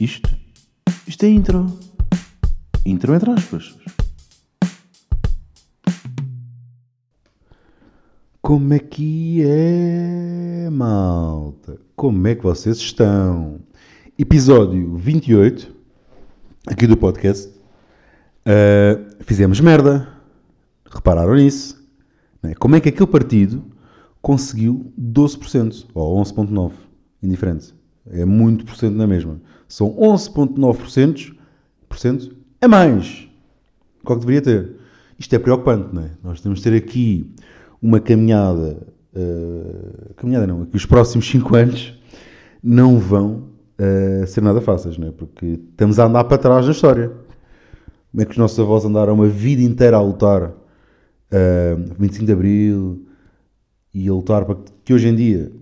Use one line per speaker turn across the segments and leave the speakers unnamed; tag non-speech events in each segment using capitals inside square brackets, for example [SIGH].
Isto? Isto é intro. Intro entre aspas. Como é que é, malta? Como é que vocês estão? Episódio 28, aqui do podcast. Uh, fizemos merda. Repararam nisso? Não é? Como é que aquele partido conseguiu 12%, ou 11,9%, indiferente. É muito por cento na mesma. São 11,9% a mais. Qual que deveria ter? Isto é preocupante, não é? Nós temos de ter aqui uma caminhada. Uh, caminhada não, que os próximos 5 anos não vão uh, ser nada fáceis, não é? Porque estamos a andar para trás na história. Como é que os nossos avós andaram uma vida inteira a lutar? Uh, 25 de Abril e a lutar para que hoje em dia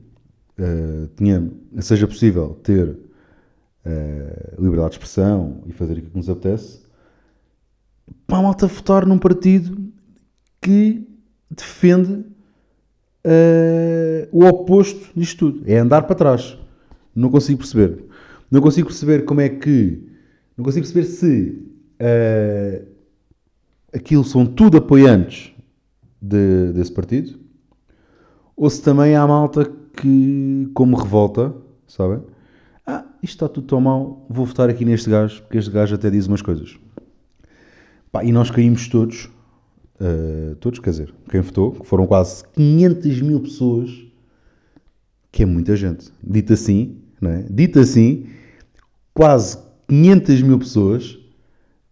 uh, tenha, seja possível ter uh, liberdade de expressão e fazer aquilo que nos apetece, para a malta votar num partido que defende uh, o oposto disto tudo. É andar para trás. Não consigo perceber. Não consigo perceber como é que. Não consigo perceber se uh, aquilo são tudo apoiantes de, desse partido ou se também há malta que, como revolta, sabem? Isto está tudo tão mal, vou votar aqui neste gajo, porque este gajo até diz umas coisas. Pá, e nós caímos todos, uh, todos, quer dizer, quem votou, que foram quase 500 mil pessoas, que é muita gente. Dito assim, não é? Dito assim, quase 500 mil pessoas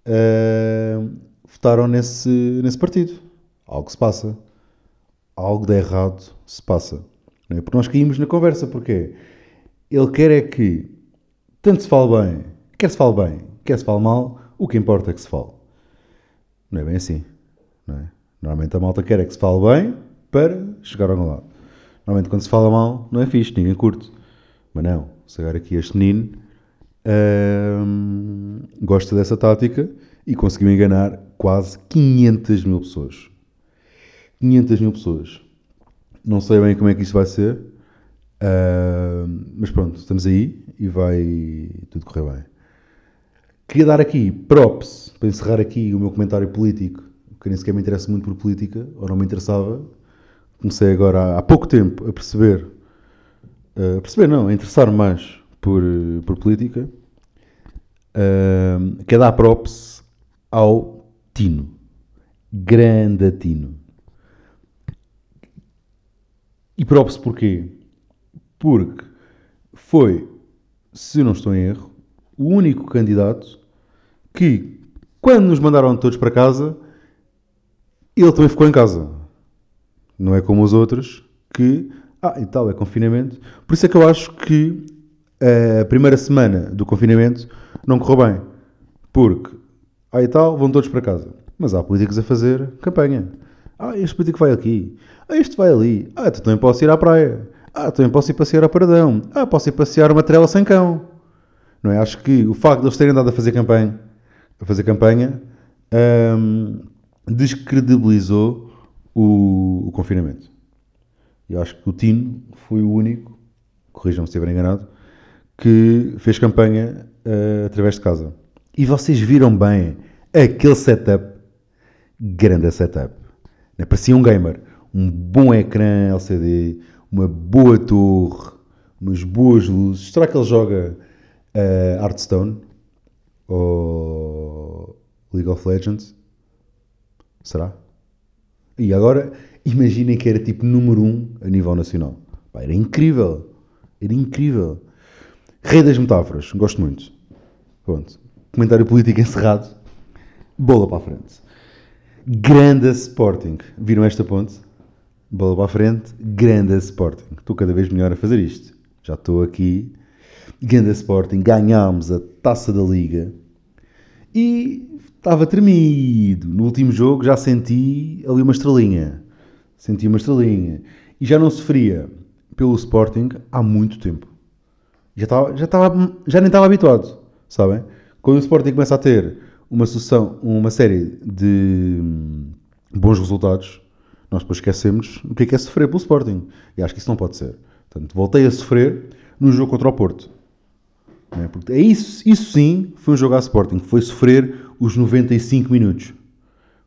uh, votaram nesse, nesse partido. Algo se passa. Algo de errado se passa. Não é? Porque nós caímos na conversa, porque ele quer é que tanto se fale bem, quer se fale bem, quer se fale mal, o que importa é que se fale. Não é bem assim. Não é? Normalmente a malta quer é que se fale bem para chegar ao lado. Normalmente quando se fala mal não é fixe, ninguém curte. Mas não, se agora aqui este menino hum, gosta dessa tática e conseguiu enganar quase 500 mil pessoas. 500 mil pessoas. Não sei bem como é que isso vai ser, uh, mas pronto, estamos aí e vai tudo correr bem. Queria dar aqui props, para encerrar aqui o meu comentário político, que nem sequer me interessa muito por política, ou não me interessava. Comecei agora há, pouco tempo a perceber, uh, a perceber não, a interessar-me mais por, por política. Uh, quer dar props ao Tino. Grande Tino. E props porquê? Porque foi, se não estou em erro, o único candidato que, quando nos mandaram todos para casa, ele também ficou em casa. Não é como os outros que, ah, e tal, é confinamento. Por isso é que eu acho que a primeira semana do confinamento não correu bem. Porque, ah, e tal, vão todos para casa. Mas há políticos a fazer campanha. Ah, este político vai aqui. Ah, este vai ali. Ah, tu também posso ir à praia. Ah, também posso ir passear ao Paradão. Ah, posso ir passear uma trela sem cão. Não é? Acho que o facto de eles terem dado a fazer campanha, a fazer campanha hum, descredibilizou o, o confinamento. Eu acho que o Tino foi o único, corrijam-me se estiver enganado, que fez campanha uh, através de casa. E vocês viram bem aquele setup, grande setup. Né? Parecia um gamer. Um bom ecrã LCD, uma boa torre, umas boas luzes. Será que ele joga uh, Hearthstone? Ou League of Legends? Será? E agora, [LAUGHS] imaginem que era tipo número 1 um a nível nacional. Pá, era incrível. Era incrível. Rei das metáforas. Gosto muito. Pronto. Comentário político encerrado. Bola para a frente. Grande Sporting. Viram esta ponte? Bola para a frente. Grande Sporting. Estou cada vez melhor a fazer isto. Já estou aqui. Grande Sporting. Ganhámos a taça da Liga. E estava tremido. No último jogo já senti ali uma estrelinha. Senti uma estrelinha. E já não sofria pelo Sporting há muito tempo. Já, estava, já, estava, já nem estava habituado, sabem? Quando o Sporting começa a ter uma sucessão, uma série de hum, bons resultados, nós depois esquecemos o que é, que é sofrer pelo Sporting. E acho que isso não pode ser. Portanto, voltei a sofrer no jogo contra o Porto. Né? Porque é isso, isso sim foi um jogo à Sporting. Foi sofrer os 95 minutos.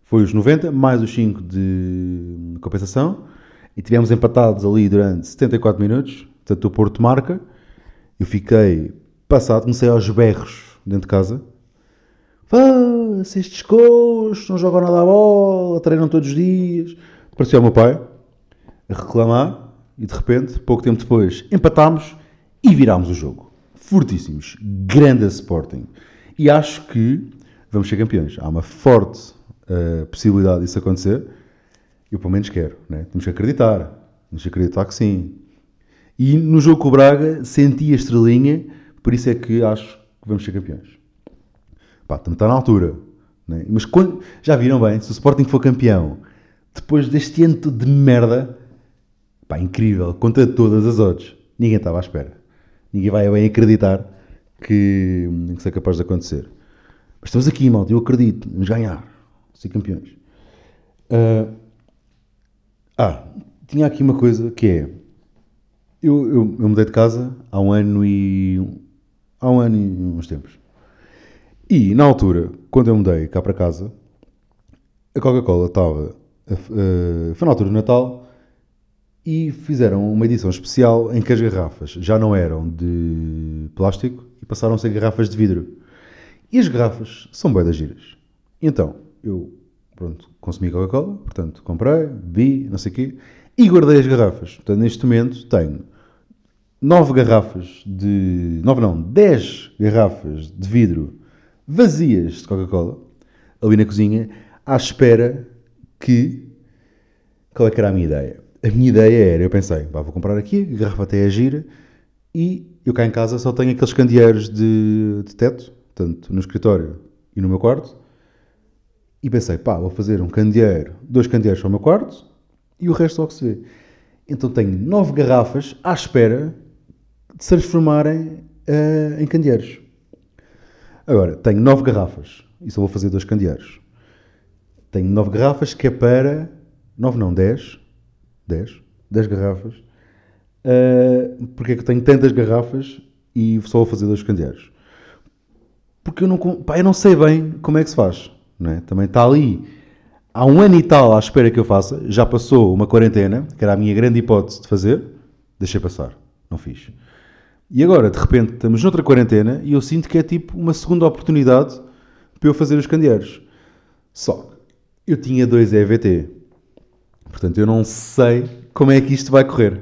Foi os 90 mais os 5 de compensação. E tivemos empatados ali durante 74 minutos. Portanto, o Porto marca. Eu fiquei passado, comecei aos berros dentro de casa. se estes coxos não jogam nada à bola, treinam todos os dias. Parecia o meu pai a reclamar e de repente, pouco tempo depois, empatámos e virámos o jogo. Fortíssimos. Grande Sporting. E acho que vamos ser campeões. Há uma forte uh, possibilidade disso acontecer. Eu pelo menos quero. Né? Temos que acreditar. Temos que acreditar que sim. E no jogo com o Braga senti a estrelinha, por isso é que acho que vamos ser campeões. Pá, está na altura. Né? Mas quando, já viram bem, se o Sporting for campeão, depois deste ano de merda, pá, incrível, contra todas as odds, ninguém estava à espera. Ninguém vai bem acreditar que, que isso é capaz de acontecer. Mas estamos aqui, malta, eu acredito, vamos ganhar, ser campeões. Uh, ah, tinha aqui uma coisa que é, eu, eu, eu mudei de casa há um ano e há um ano e uns tempos. E na altura, quando eu mudei cá para casa, a Coca-Cola estava. Foi na altura do Natal e fizeram uma edição especial em que as garrafas já não eram de plástico e passaram a ser garrafas de vidro. E as garrafas são bem das giras. Então, eu, pronto, consumi Coca-Cola, portanto, comprei, vi, não sei o quê, e guardei as garrafas. Portanto, neste momento tenho 9 garrafas de. 9 não, 10 garrafas de vidro vazias de Coca-Cola ali na cozinha, à espera que. Qual é que era a minha ideia? A minha ideia era, eu pensei, vou comprar aqui, a garrafa até é gira, e eu cá em casa só tenho aqueles candeeiros de, de teto, tanto no escritório e no meu quarto, e pensei, pá, vou fazer um candeeiro, dois candeeiros para o meu quarto, e o resto só que se vê. Então tenho nove garrafas à espera de se transformarem uh, em candeeiros. Agora, tenho nove garrafas e só vou fazer dois candeeiros. Tenho nove garrafas que é para. Nove não, dez. Dez. Dez garrafas. Uh, porque é que tenho tantas garrafas e só vou fazer dois candeeiros? Porque eu não, pá, eu não sei bem como é que se faz. Não é? Também está ali há um ano e tal à espera que eu faça. Já passou uma quarentena, que era a minha grande hipótese de fazer. Deixei passar. Não fiz. E agora, de repente, estamos noutra quarentena e eu sinto que é tipo uma segunda oportunidade para eu fazer os candeeiros. Só eu tinha dois EVT. Portanto, eu não sei como é que isto vai correr.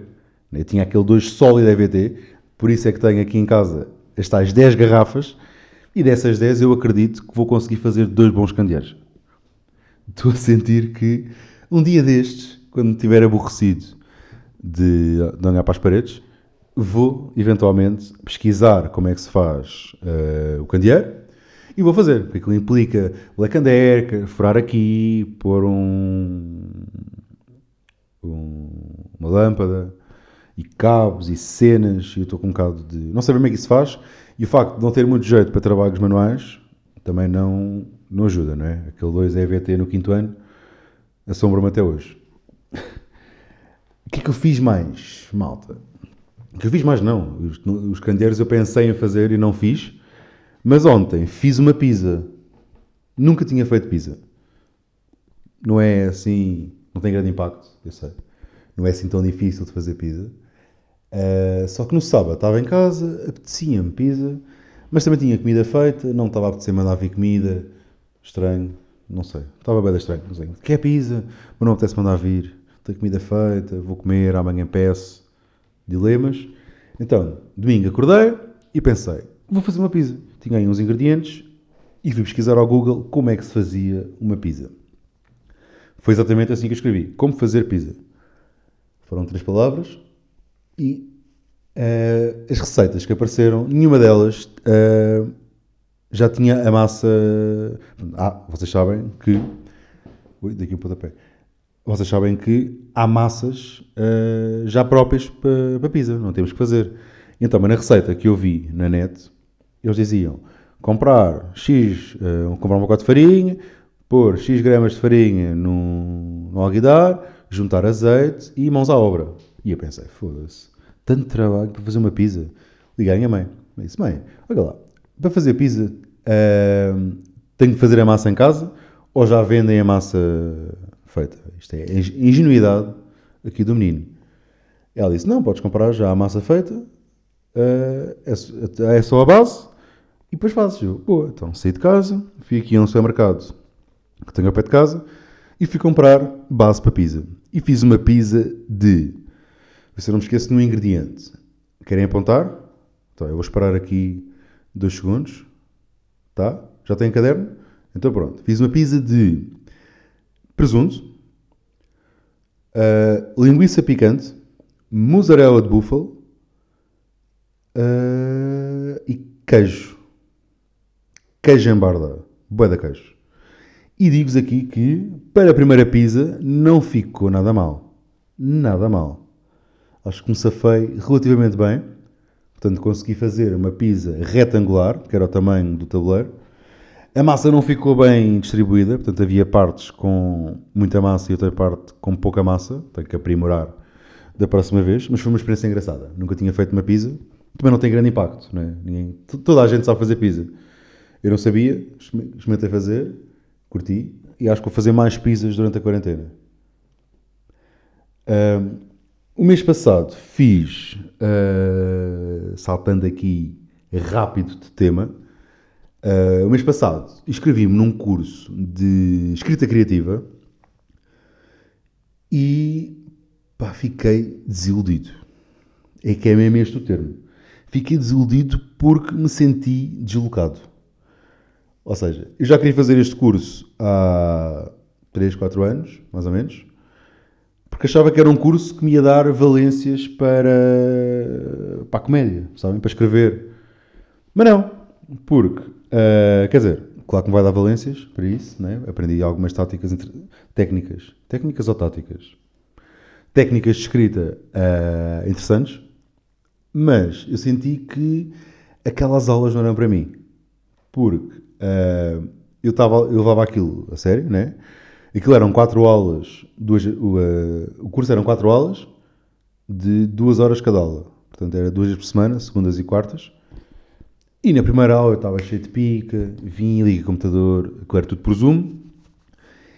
Eu tinha aquele dois sólido EVT, por isso é que tenho aqui em casa as tais 10 garrafas e dessas 10 eu acredito que vou conseguir fazer dois bons candeeiros. Estou a sentir que um dia destes, quando estiver aborrecido de, de olhar para as paredes, vou eventualmente pesquisar como é que se faz uh, o candeeiro e vou fazer, porque aquilo implica black and decker, furar aqui, pôr um, um, uma lâmpada e cabos e cenas, e eu estou com um bocado de... não sei como é que isso faz, e o facto de não ter muito jeito para trabalhos manuais também não, não ajuda, não é? Aquele 2 EVT no quinto ano assombra-me até hoje. o que é que eu fiz mais, malta? que eu fiz mais não. Os, os candeeiros eu pensei em fazer e não fiz. Mas ontem fiz uma pizza. Nunca tinha feito pizza. Não é assim. Não tem grande impacto, eu sei. Não é assim tão difícil de fazer pizza. Uh, só que no sábado estava em casa, apetecia-me pizza, mas também tinha comida feita, não estava a apetecer mandar vir comida. Estranho, não sei. Estava bem estranho. Não sei. Quer pizza, mas não apetece mandar vir. Tenho comida feita, vou comer, amanhã peço dilemas. Então, domingo acordei e pensei, vou fazer uma pizza. Tinha aí uns ingredientes e fui pesquisar ao Google como é que se fazia uma pizza. Foi exatamente assim que eu escrevi, como fazer pizza. Foram três palavras e uh, as receitas que apareceram, nenhuma delas uh, já tinha a massa... Ah, vocês sabem que... Ui, daqui um pontapé vocês sabem que há massas uh, já próprias para, para pizza, não temos que fazer. Então, mas na receita que eu vi na net, eles diziam comprar X, uh, comprar um pacote de farinha, pôr X gramas de farinha no, no alguidar, juntar azeite e mãos à obra. E eu pensei, foda-se, tanto trabalho para fazer uma pizza. Liguei à minha mãe. Eu disse, mãe, olha lá, para fazer pizza uh, tenho que fazer a massa em casa ou já vendem a massa feita? Isto é ingenuidade aqui do menino. Ela disse, não, podes comprar já a massa feita, uh, é, é, só a base e depois fazes. Eu, boa, então saí de casa, fui aqui a um supermercado que tenho ao pé de casa e fui comprar base para pizza. E fiz uma pizza de. Se não me esqueço de um ingrediente. Querem apontar? Então, eu vou esperar aqui dois segundos. Tá? Já tem caderno? Então pronto. Fiz uma pizza de presunto, uh, linguiça picante, mussarela de búfalo uh, e queijo. Queijo em barda. Boa da queijo. E digo-vos aqui que, para a primeira pizza, não ficou nada mal. Nada mal. Acho que me safei relativamente bem. Portanto, consegui fazer uma pizza retangular, que era o tamanho do tabuleiro. A massa não ficou bem distribuída, portanto, havia partes com muita massa e outra parte com pouca massa. Tenho que aprimorar da próxima vez. Mas foi uma experiência engraçada. Nunca tinha feito uma pizza. Também não tem grande impacto. Né? Ninguém, toda a gente sabe fazer pizza. Eu não sabia, experimentei fazer curti e acho que vou fazer mais pizzas durante a quarentena. Uh, o mês passado fiz, uh, saltando aqui rápido de tema, uh, o mês passado inscrevi-me num curso de escrita criativa e pá, fiquei desiludido. É que é mesmo este o termo. Fiquei desiludido porque me senti deslocado. Ou seja, eu já queria fazer este curso há 3, 4 anos, mais ou menos, porque achava que era um curso que me ia dar valências para, para a comédia, sabem? Para escrever. Mas não, porque, uh, quer dizer, claro que me vai dar valências para isso, né? aprendi algumas táticas, técnicas, técnicas ou táticas? Técnicas de escrita uh, interessantes, mas eu senti que aquelas aulas não eram para mim. Porque Uh, eu, tava, eu levava aquilo a sério, né? Aquilo eram quatro aulas, duas, o, uh, o curso eram quatro aulas de duas horas cada aula. Portanto, era duas vezes por semana, segundas e quartas. E na primeira aula eu estava cheio de pica, vim, liguei o computador, era tudo por Zoom.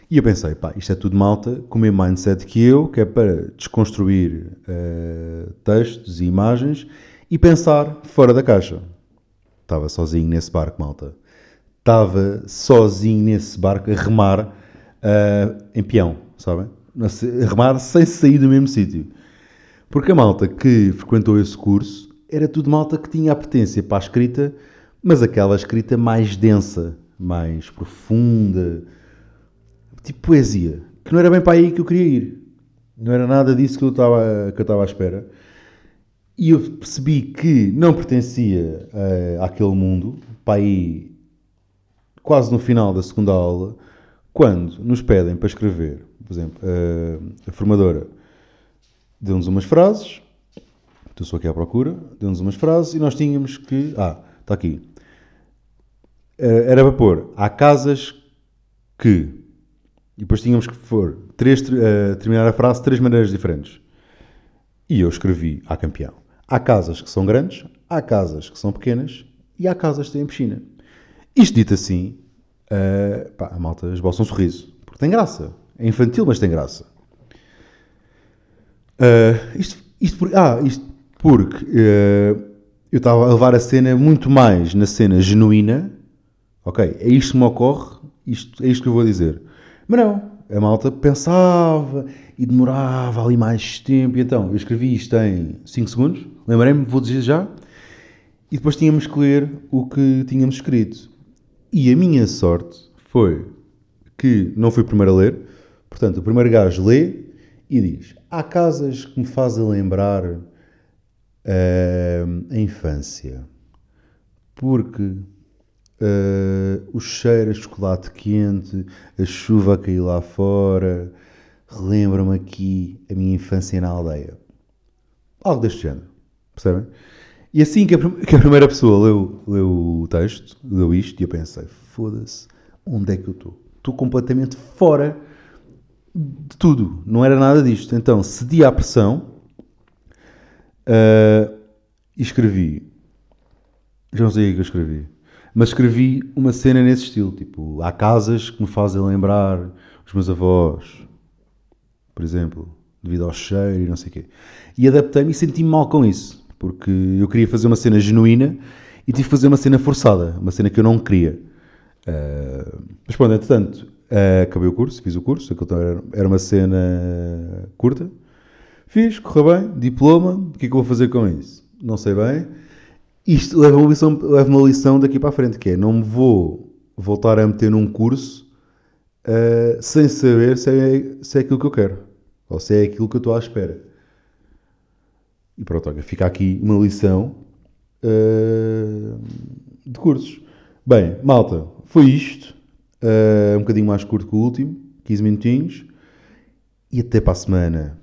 E eu pensei, pá, isto é tudo malta com o mesmo mindset que eu, que é para desconstruir uh, textos e imagens e pensar fora da caixa. Estava sozinho nesse barco, malta estava sozinho nesse barco a remar uh, em peão, sabem? A remar sem sair do mesmo sítio. Porque a malta que frequentou esse curso era tudo malta que tinha a potência para a escrita, mas aquela escrita mais densa, mais profunda, tipo poesia, que não era bem para aí que eu queria ir. Não era nada disso que eu estava, que eu estava à espera. E eu percebi que não pertencia uh, àquele mundo, para aí quase no final da segunda aula, quando nos pedem para escrever, por exemplo, a, a formadora deu-nos umas frases, estou só aqui à procura, deu-nos umas frases e nós tínhamos que. Ah, está aqui. Eh, era para pôr, há casas que. E depois tínhamos que pôr, três, uh, terminar a frase de três maneiras diferentes. E eu escrevi, há campeão. Há casas que são grandes, há casas que são pequenas e há casas que têm piscina. Isto dito assim, uh, pá, a malta esboça um sorriso. Porque tem graça. É infantil, mas tem graça. Uh, isto, isto, por, ah, isto porque uh, eu estava a levar a cena muito mais na cena genuína. Ok, é isto que me ocorre, isto, é isto que eu vou dizer. Mas não, a malta pensava e demorava ali mais tempo. E então, eu escrevi isto em 5 segundos, lembrei-me, vou dizer já. E depois tínhamos que ler o que tínhamos escrito. E a minha sorte foi que não fui o primeiro a ler, portanto, o primeiro gajo lê e diz: Há casas que me fazem lembrar uh, a infância, porque uh, o cheiro a chocolate quente, a chuva a cair lá fora, relembra-me aqui a minha infância na aldeia. Algo deste género, percebem? E assim que a, que a primeira pessoa leu, leu o texto, leu isto, e eu pensei: foda-se, onde é que eu estou? Estou completamente fora de tudo, não era nada disto. Então cedi à pressão uh, e escrevi: Já não sei o é que eu escrevi. Mas escrevi uma cena nesse estilo. Tipo, há casas que me fazem lembrar os meus avós, por exemplo, devido ao cheiro e não sei o quê. E adaptei-me e senti-me mal com isso. Porque eu queria fazer uma cena genuína e tive que fazer uma cena forçada. Uma cena que eu não queria. Uh, mas pronto, entretanto, uh, acabei o curso, fiz o curso. Era uma cena curta. Fiz, correu bem, diploma. O que é que eu vou fazer com isso? Não sei bem isto leva uma lição, leva uma lição daqui para a frente, que é não me vou voltar a meter num curso uh, sem saber se é, se é aquilo que eu quero ou se é aquilo que eu estou à espera. E pronto, olha, fica aqui uma lição uh, de cursos. Bem, malta, foi isto. Uh, um bocadinho mais curto que o último, 15 minutinhos. E até para a semana.